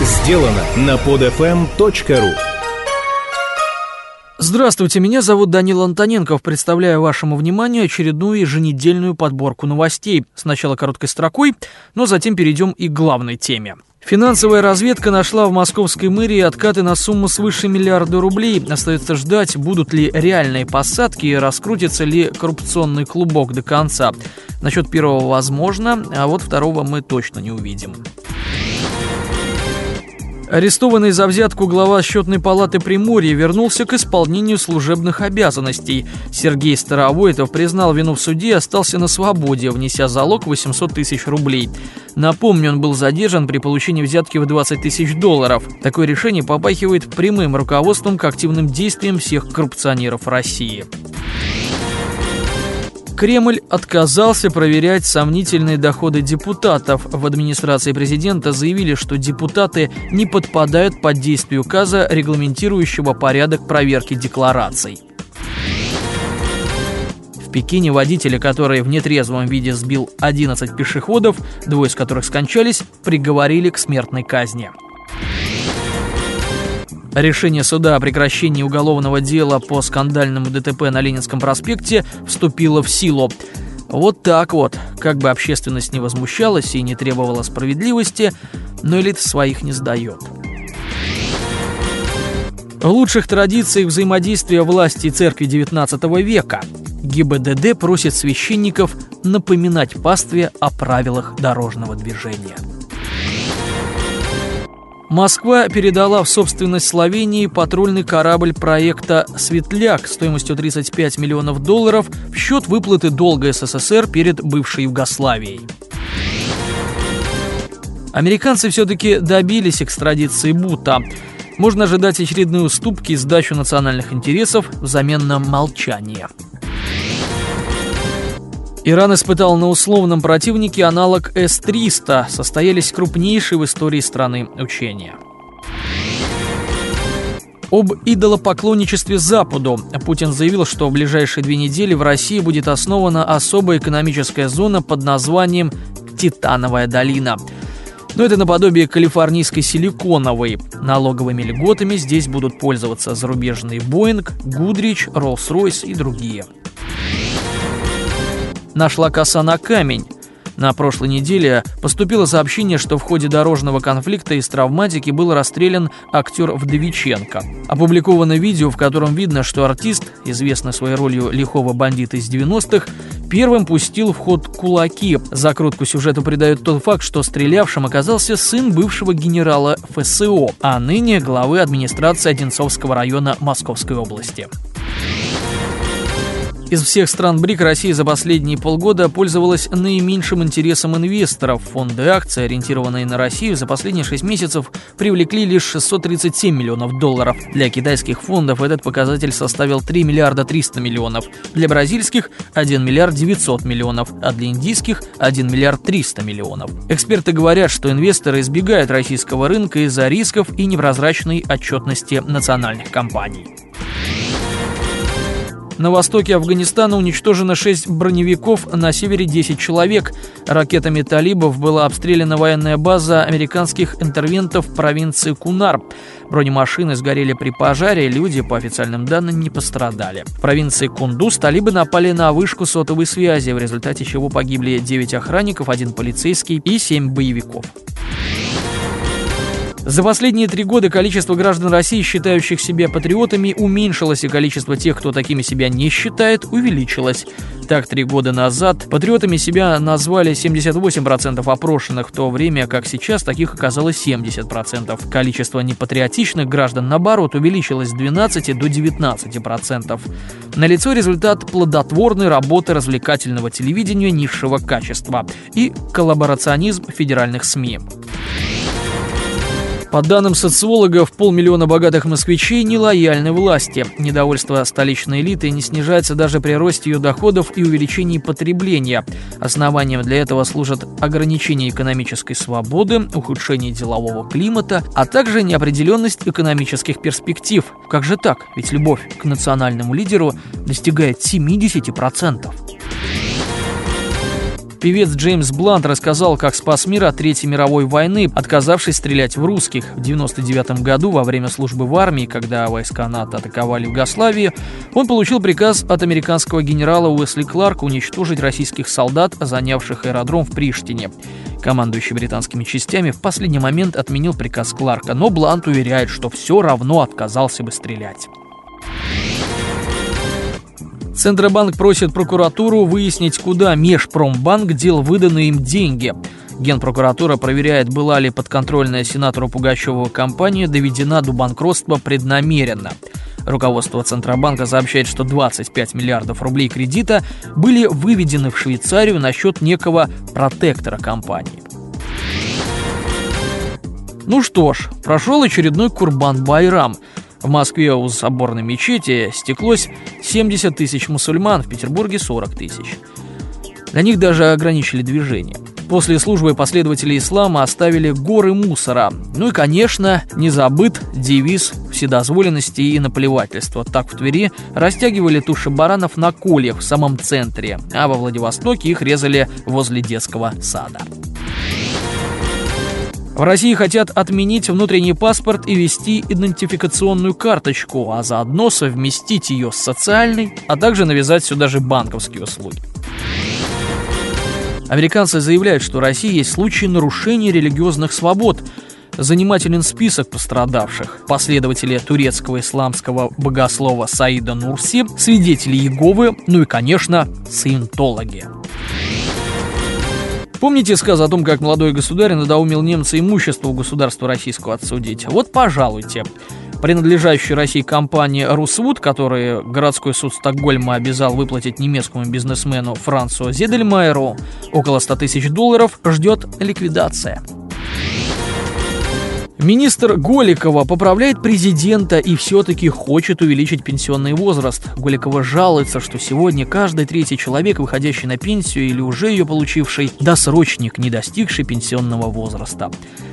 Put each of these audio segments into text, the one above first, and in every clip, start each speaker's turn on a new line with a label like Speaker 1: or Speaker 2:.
Speaker 1: сделано на podfm.ru
Speaker 2: Здравствуйте, меня зовут Данил Антоненков. Представляю вашему вниманию очередную еженедельную подборку новостей. Сначала короткой строкой, но затем перейдем и к главной теме. Финансовая разведка нашла в московской мэрии откаты на сумму свыше миллиарда рублей. Остается ждать, будут ли реальные посадки и раскрутится ли коррупционный клубок до конца. Насчет первого возможно, а вот второго мы точно не увидим. Арестованный за взятку глава счетной палаты Приморья вернулся к исполнению служебных обязанностей. Сергей Старовойтов признал вину в суде и остался на свободе, внеся залог 800 тысяч рублей. Напомню, он был задержан при получении взятки в 20 тысяч долларов. Такое решение попахивает прямым руководством к активным действиям всех коррупционеров России. Кремль отказался проверять сомнительные доходы депутатов. В администрации президента заявили, что депутаты не подпадают под действие указа, регламентирующего порядок проверки деклараций. В Пекине водителя, который в нетрезвом виде сбил 11 пешеходов, двое из которых скончались, приговорили к смертной казни. Решение суда о прекращении уголовного дела по скандальному ДТП на Ленинском проспекте вступило в силу. Вот так вот, как бы общественность не возмущалась и не требовала справедливости, но элита своих не сдает. Лучших традициях взаимодействия власти и церкви XIX века ГИБДД просит священников напоминать пастве о правилах дорожного движения. Москва передала в собственность Словении патрульный корабль проекта «Светляк» стоимостью 35 миллионов долларов в счет выплаты долга СССР перед бывшей Югославией. Американцы все-таки добились экстрадиции Бута. Можно ожидать очередные уступки и сдачу национальных интересов взамен на молчание. Иран испытал на условном противнике аналог С-300. Состоялись крупнейшие в истории страны учения. Об идолопоклонничестве Западу. Путин заявил, что в ближайшие две недели в России будет основана особая экономическая зона под названием «Титановая долина». Но это наподобие калифорнийской силиконовой. Налоговыми льготами здесь будут пользоваться зарубежные Boeing, Goodrich, Rolls-Royce и другие нашла коса на камень. На прошлой неделе поступило сообщение, что в ходе дорожного конфликта из травматики был расстрелян актер Вдовиченко. Опубликовано видео, в котором видно, что артист, известный своей ролью лихого бандита из 90-х, первым пустил в ход кулаки. Закрутку сюжету придает тот факт, что стрелявшим оказался сын бывшего генерала ФСО, а ныне главы администрации Одинцовского района Московской области. Из всех стран БРИК Россия за последние полгода пользовалась наименьшим интересом инвесторов. Фонды акций, ориентированные на Россию, за последние 6 месяцев привлекли лишь 637 миллионов долларов. Для китайских фондов этот показатель составил 3 миллиарда 300 миллионов. Для бразильских – 1 миллиард 900 миллионов, а для индийских – 1 миллиард 300 миллионов. Эксперты говорят, что инвесторы избегают российского рынка из-за рисков и непрозрачной отчетности национальных компаний. На востоке Афганистана уничтожено 6 броневиков, на севере 10 человек. Ракетами талибов была обстреляна военная база американских интервентов провинции Кунар. Бронемашины сгорели при пожаре, люди, по официальным данным, не пострадали. В провинции Кундус талибы напали на вышку сотовой связи, в результате чего погибли 9 охранников, один полицейский и 7 боевиков. За последние три года количество граждан России, считающих себя патриотами, уменьшилось, и количество тех, кто такими себя не считает, увеличилось. Так, три года назад патриотами себя назвали 78% опрошенных, в то время как сейчас таких оказалось 70%. Количество непатриотичных граждан, наоборот, увеличилось с 12 до 19%. Налицо результат плодотворной работы развлекательного телевидения низшего качества и коллаборационизм федеральных СМИ. По данным социологов, полмиллиона богатых москвичей нелояльны власти. Недовольство столичной элиты не снижается даже при росте ее доходов и увеличении потребления. Основанием для этого служат ограничение экономической свободы, ухудшение делового климата, а также неопределенность экономических перспектив. Как же так? Ведь любовь к национальному лидеру достигает 70%. Певец Джеймс Блант рассказал, как спас мир от Третьей мировой войны, отказавшись стрелять в русских. В 99 году, во время службы в армии, когда войска НАТО атаковали Югославию, он получил приказ от американского генерала Уэсли Кларка уничтожить российских солдат, занявших аэродром в Приштине. Командующий британскими частями в последний момент отменил приказ Кларка, но Блант уверяет, что все равно отказался бы стрелять. Центробанк просит прокуратуру выяснить, куда Межпромбанк дел выданные им деньги. Генпрокуратура проверяет, была ли подконтрольная сенатору Пугачева компания доведена до банкротства преднамеренно. Руководство Центробанка сообщает, что 25 миллиардов рублей кредита были выведены в Швейцарию на счет некого протектора компании. Ну что ж, прошел очередной Курбан-Байрам – в Москве у соборной мечети стеклось 70 тысяч мусульман, в Петербурге 40 тысяч. Для них даже ограничили движение. После службы последователи ислама оставили горы мусора. Ну и, конечно, не забыт девиз вседозволенности и наплевательства. Так в Твери растягивали туши баранов на кольях в самом центре, а во Владивостоке их резали возле детского сада. В России хотят отменить внутренний паспорт и ввести идентификационную карточку, а заодно совместить ее с социальной, а также навязать сюда же банковские услуги. Американцы заявляют, что в России есть случаи нарушения религиозных свобод. Занимателен список пострадавших. Последователи турецкого исламского богослова Саида Нурси, свидетели Иеговы, ну и, конечно, саентологи. Помните сказ о том, как молодой государь надоумил немца имущество у государства российского отсудить? Вот, пожалуйте. Принадлежащая России компания «Русвуд», которую городской суд Стокгольма обязал выплатить немецкому бизнесмену Францу Зедельмайеру около 100 тысяч долларов, ждет ликвидация. Министр Голикова поправляет президента и все-таки хочет увеличить пенсионный возраст. Голикова жалуется, что сегодня каждый третий человек, выходящий на пенсию или уже ее получивший, досрочник, не достигший пенсионного возраста.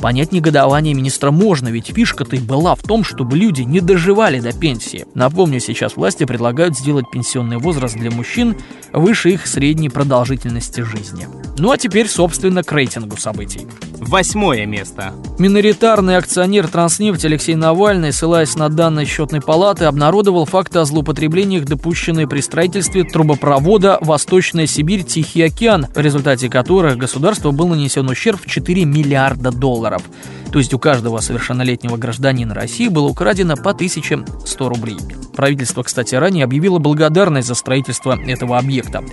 Speaker 2: Понять негодование министра можно, ведь фишка-то и была в том, чтобы люди не доживали до пенсии. Напомню, сейчас власти предлагают сделать пенсионный возраст для мужчин выше их средней продолжительности жизни. Ну а теперь, собственно, к рейтингу событий.
Speaker 3: Восьмое место.
Speaker 2: Миноритарный акционер Транснефть Алексей Навальный, ссылаясь на данные счетной палаты, обнародовал факты о злоупотреблениях, допущенные при строительстве трубопровода Восточная Сибирь Тихий океан, в результате которых государству был нанесен ущерб в 4 миллиарда долларов. То есть у каждого совершеннолетнего гражданина России было украдено по 1100 рублей. Правительство, кстати, ранее объявило благодарность за строительство этого объекта.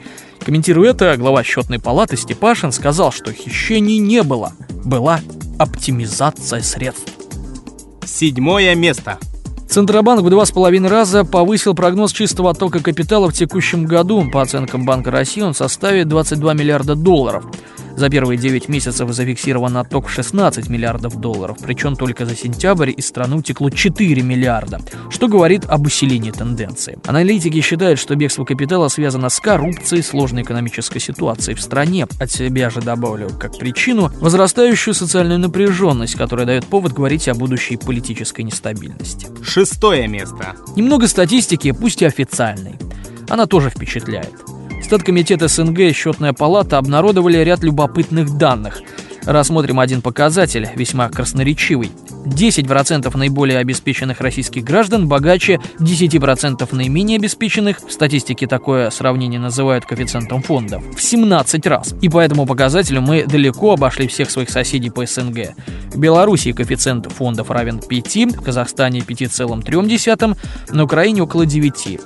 Speaker 2: Комментируя это, глава счетной палаты Степашин сказал, что хищений не было, была оптимизация средств.
Speaker 3: Седьмое место.
Speaker 2: Центробанк в два с половиной раза повысил прогноз чистого оттока капитала в текущем году. По оценкам Банка России он составит 22 миллиарда долларов. За первые 9 месяцев зафиксирован отток в 16 миллиардов долларов, причем только за сентябрь из страны утекло 4 миллиарда, что говорит об усилении тенденции. Аналитики считают, что бегство капитала связано с коррупцией, сложной экономической ситуацией в стране. От себя же добавлю как причину возрастающую социальную напряженность, которая дает повод говорить о будущей политической нестабильности.
Speaker 3: Шестое место.
Speaker 2: Немного статистики, пусть и официальной. Она тоже впечатляет. Статкомитет СНГ и Счетная палата обнародовали ряд любопытных данных. Рассмотрим один показатель, весьма красноречивый. 10% наиболее обеспеченных российских граждан богаче 10% наименее обеспеченных. В статистике такое сравнение называют коэффициентом фондов. В 17 раз. И по этому показателю мы далеко обошли всех своих соседей по СНГ. В Беларуси коэффициент фондов равен 5, в Казахстане 5,3, на Украине около 9.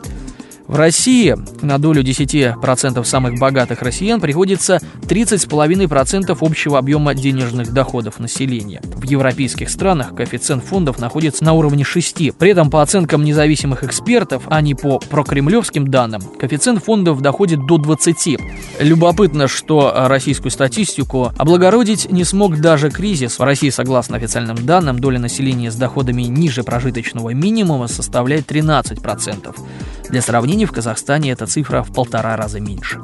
Speaker 2: В России на долю 10% самых богатых россиян приходится 30,5% общего объема денежных доходов населения. В европейских странах коэффициент фондов находится на уровне 6. При этом по оценкам независимых экспертов, а не по прокремлевским данным, коэффициент фондов доходит до 20. Любопытно, что российскую статистику облагородить не смог даже кризис. В России, согласно официальным данным, доля населения с доходами ниже прожиточного минимума составляет 13%. Для сравнения, в Казахстане эта цифра в полтора раза меньше.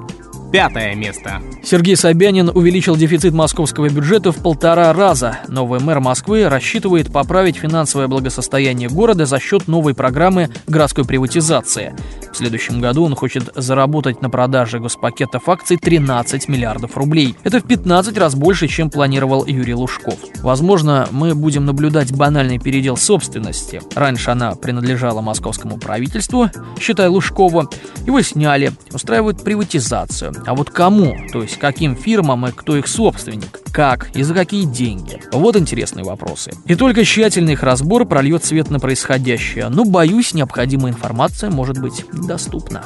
Speaker 3: Пятое место.
Speaker 2: Сергей Собянин увеличил дефицит московского бюджета в полтора раза. Новый мэр Москвы рассчитывает поправить финансовое благосостояние города за счет новой программы городской приватизации. В следующем году он хочет заработать на продаже госпакетов акций 13 миллиардов рублей. Это в 15 раз больше, чем планировал Юрий Лужков. Возможно, мы будем наблюдать банальный передел собственности. Раньше она принадлежала московскому правительству, считая Лужкова. Его сняли, устраивают приватизацию. А вот кому, то есть каким фирмам и кто их собственник, как и за какие деньги? Вот интересные вопросы. И только тщательный их разбор прольет свет на происходящее. Но, боюсь, необходимая информация может быть доступна.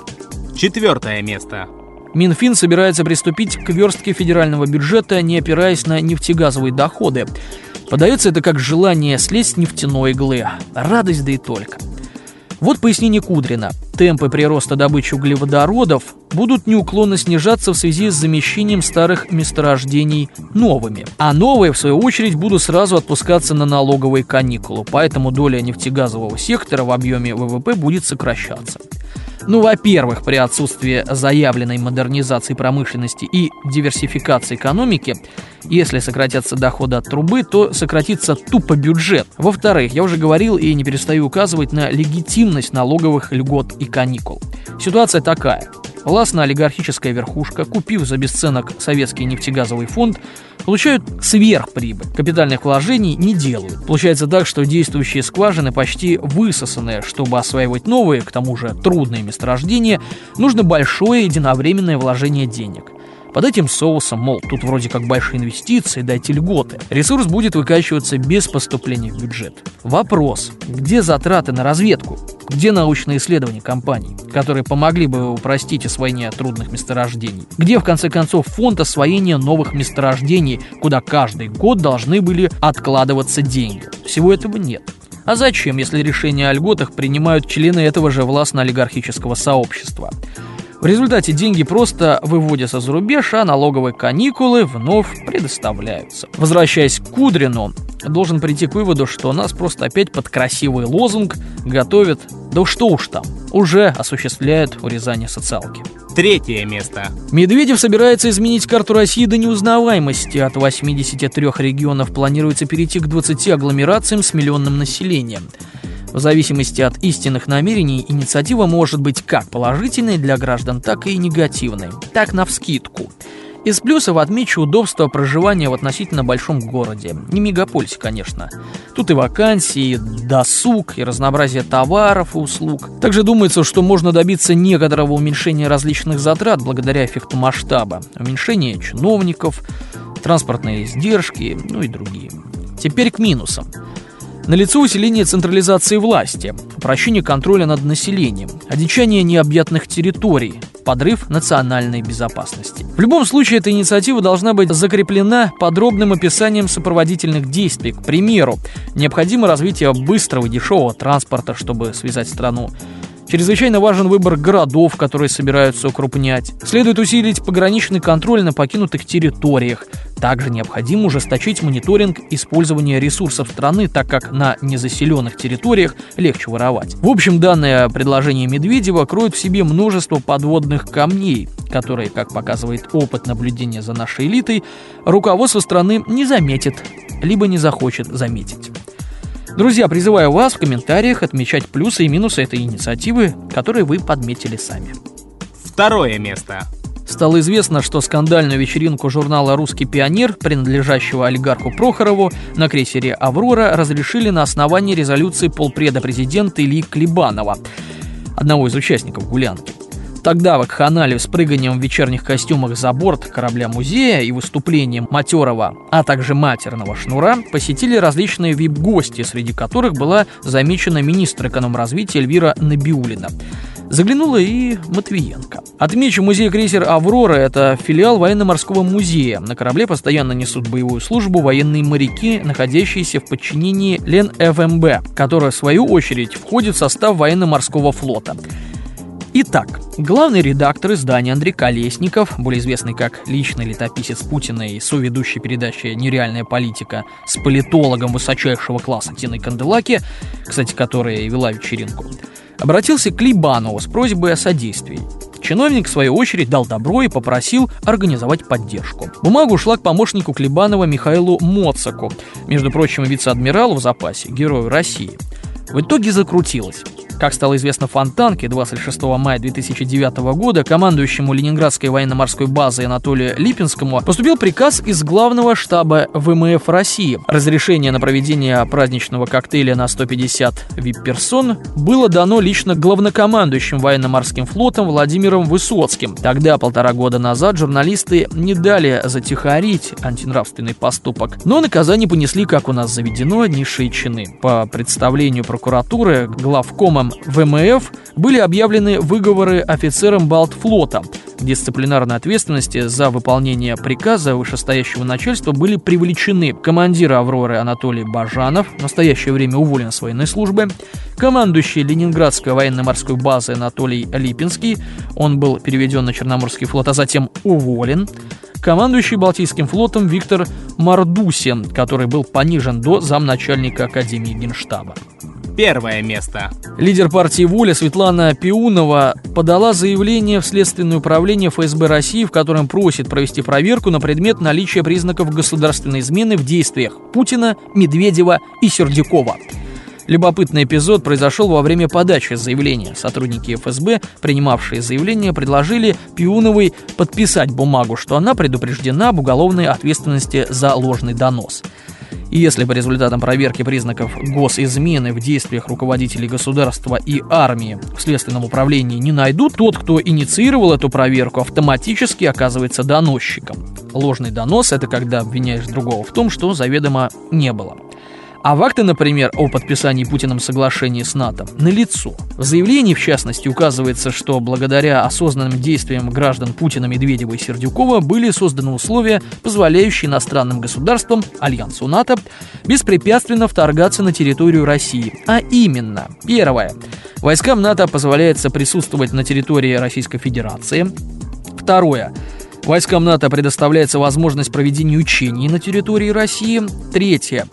Speaker 3: Четвертое место.
Speaker 2: Минфин собирается приступить к верстке федерального бюджета, не опираясь на нефтегазовые доходы. Подается это как желание слезть с нефтяной иглы. Радость да и только. Вот пояснение Кудрина. Темпы прироста добычи углеводородов будут неуклонно снижаться в связи с замещением старых месторождений новыми. А новые, в свою очередь, будут сразу отпускаться на налоговые каникулы, поэтому доля нефтегазового сектора в объеме ВВП будет сокращаться. Ну, во-первых, при отсутствии заявленной модернизации промышленности и диверсификации экономики, если сократятся доходы от трубы, то сократится тупо бюджет. Во-вторых, я уже говорил и не перестаю указывать на легитимность налоговых льгот и каникул. Ситуация такая. Властно-олигархическая верхушка, купив за бесценок советский нефтегазовый фонд, получают сверхприбыль. Капитальных вложений не делают. Получается так, что действующие скважины почти высосаны. Чтобы осваивать новые, к тому же трудные месторождения, нужно большое единовременное вложение денег. Под этим соусом, мол, тут вроде как большие инвестиции, дайте льготы. Ресурс будет выкачиваться без поступления в бюджет. Вопрос, где затраты на разведку? Где научные исследования компаний, которые помогли бы упростить освоение трудных месторождений? Где, в конце концов, фонд освоения новых месторождений, куда каждый год должны были откладываться деньги? Всего этого нет. А зачем, если решения о льготах принимают члены этого же властно-олигархического сообщества? В результате деньги просто выводятся за рубеж, а налоговые каникулы вновь предоставляются. Возвращаясь к Кудрину, должен прийти к выводу, что нас просто опять под красивый лозунг готовят, да что уж там, уже осуществляют урезание социалки.
Speaker 3: Третье место.
Speaker 2: Медведев собирается изменить карту России до неузнаваемости. От 83 регионов планируется перейти к 20 агломерациям с миллионным населением. В зависимости от истинных намерений, инициатива может быть как положительной для граждан, так и негативной. Так, навскидку. Из плюсов отмечу удобство проживания в относительно большом городе. Не мегаполисе, конечно. Тут и вакансии, и досуг, и разнообразие товаров и услуг. Также думается, что можно добиться некоторого уменьшения различных затрат благодаря эффекту масштаба. Уменьшение чиновников, транспортные издержки, ну и другие. Теперь к минусам. Налицо усиление централизации власти, упрощение контроля над населением, одичание необъятных территорий, подрыв национальной безопасности. В любом случае, эта инициатива должна быть закреплена подробным описанием сопроводительных действий. К примеру, необходимо развитие быстрого и дешевого транспорта, чтобы связать страну Чрезвычайно важен выбор городов, которые собираются укрупнять. Следует усилить пограничный контроль на покинутых территориях. Также необходимо ужесточить мониторинг использования ресурсов страны, так как на незаселенных территориях легче воровать. В общем, данное предложение Медведева кроет в себе множество подводных камней, которые, как показывает опыт наблюдения за нашей элитой, руководство страны не заметит, либо не захочет заметить. Друзья, призываю вас в комментариях отмечать плюсы и минусы этой инициативы, которые вы подметили сами.
Speaker 3: Второе место.
Speaker 2: Стало известно, что скандальную вечеринку журнала «Русский пионер», принадлежащего олигарху Прохорову, на крейсере «Аврора» разрешили на основании резолюции полпреда президента Ильи Клебанова, одного из участников гулянки. Тогда в Акханале с прыганием в вечерних костюмах за борт корабля-музея и выступлением матерого, а также матерного шнура посетили различные вип-гости, среди которых была замечена министр экономразвития Эльвира Набиулина. Заглянула и Матвиенко. Отмечу, музей-крейсер «Аврора» — это филиал военно-морского музея. На корабле постоянно несут боевую службу военные моряки, находящиеся в подчинении Лен ФМБ, которая, в свою очередь, входит в состав военно-морского флота. Итак, главный редактор издания Андрей Колесников, более известный как личный летописец Путина и соведущий передачи «Нереальная политика» с политологом высочайшего класса Тиной Канделаки, кстати, которая вела вечеринку, обратился к Либанову с просьбой о содействии. чиновник, в свою очередь, дал добро и попросил организовать поддержку. Бумагу ушла к помощнику Клебанова Михаилу Моцаку, между прочим, вице-адмиралу в запасе, герою России. В итоге закрутилось. Как стало известно Фонтанке, 26 мая 2009 года командующему Ленинградской военно-морской базой Анатолию Липинскому поступил приказ из главного штаба ВМФ России. Разрешение на проведение праздничного коктейля на 150 вип-персон было дано лично главнокомандующим военно-морским флотом Владимиром Высоцким. Тогда, полтора года назад, журналисты не дали затихарить антинравственный поступок, но наказание понесли, как у нас заведено, низшие чины. По представлению прокуратуры, главкомом ВМФ были объявлены выговоры офицерам Балтфлота. Дисциплинарной ответственности за выполнение приказа вышестоящего начальства были привлечены. Командир «Авроры» Анатолий Бажанов, в настоящее время уволен с военной службы, командующий Ленинградской военно-морской базы Анатолий Липинский, он был переведен на Черноморский флот, а затем уволен, командующий Балтийским флотом Виктор Мардусин, который был понижен до замначальника Академии Генштаба
Speaker 3: первое место.
Speaker 2: Лидер партии «Воля» Светлана Пиунова подала заявление в Следственное управление ФСБ России, в котором просит провести проверку на предмет наличия признаков государственной измены в действиях Путина, Медведева и Сердюкова. Любопытный эпизод произошел во время подачи заявления. Сотрудники ФСБ, принимавшие заявление, предложили Пиуновой подписать бумагу, что она предупреждена об уголовной ответственности за ложный донос. И если по результатам проверки признаков госизмены в действиях руководителей государства и армии в Следственном управлении не найдут, тот, кто инициировал эту проверку, автоматически оказывается доносчиком. Ложный донос – это когда обвиняешь другого в том, что заведомо не было. А факты, например, о подписании Путиным соглашения с НАТО налицо. В заявлении, в частности, указывается, что благодаря осознанным действиям граждан Путина, Медведева и Сердюкова были созданы условия, позволяющие иностранным государствам, Альянсу НАТО, беспрепятственно вторгаться на территорию России. А именно, первое. Войскам НАТО позволяется присутствовать на территории Российской Федерации. Второе. Войскам НАТО предоставляется возможность проведения учений на территории России. Третье.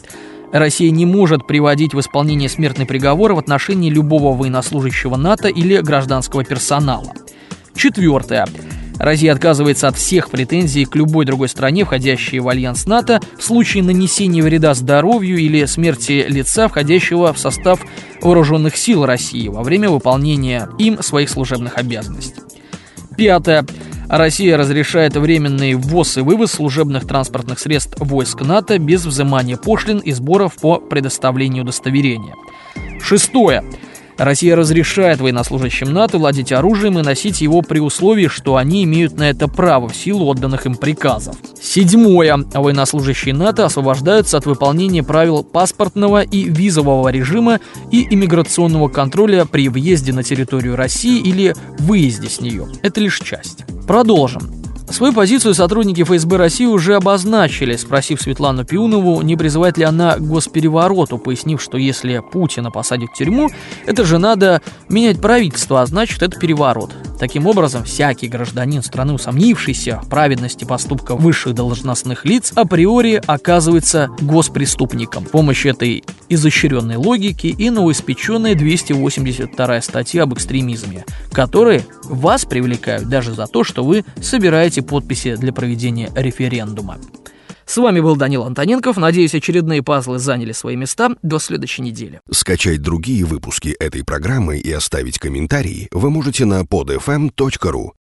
Speaker 2: Россия не может приводить в исполнение смертный приговор в отношении любого военнослужащего НАТО или гражданского персонала. Четвертое. Россия отказывается от всех претензий к любой другой стране, входящей в альянс НАТО, в случае нанесения вреда здоровью или смерти лица, входящего в состав вооруженных сил России во время выполнения им своих служебных обязанностей. Пятое. Россия разрешает временный ввоз и вывоз служебных транспортных средств войск НАТО без взимания пошлин и сборов по предоставлению удостоверения. Шестое. Россия разрешает военнослужащим НАТО владеть оружием и носить его при условии, что они имеют на это право в силу отданных им приказов. Седьмое. Военнослужащие НАТО освобождаются от выполнения правил паспортного и визового режима и иммиграционного контроля при въезде на территорию России или выезде с нее. Это лишь часть. Продолжим. Свою позицию сотрудники ФСБ России уже обозначили, спросив Светлану Пиунову, не призывает ли она к госперевороту, пояснив, что если Путина посадят в тюрьму, это же надо менять правительство, а значит это переворот. Таким образом, всякий гражданин страны, усомнившийся в праведности поступка высших должностных лиц, априори оказывается госпреступником. С помощью этой изощренной логики и новоиспеченная 282 статья об экстремизме, которые вас привлекают даже за то, что вы собираете подписи для проведения референдума. С вами был Данил Антоненков. Надеюсь, очередные пазлы заняли свои места. До следующей недели.
Speaker 4: Скачать другие выпуски этой программы и оставить комментарии вы можете на podfm.ru.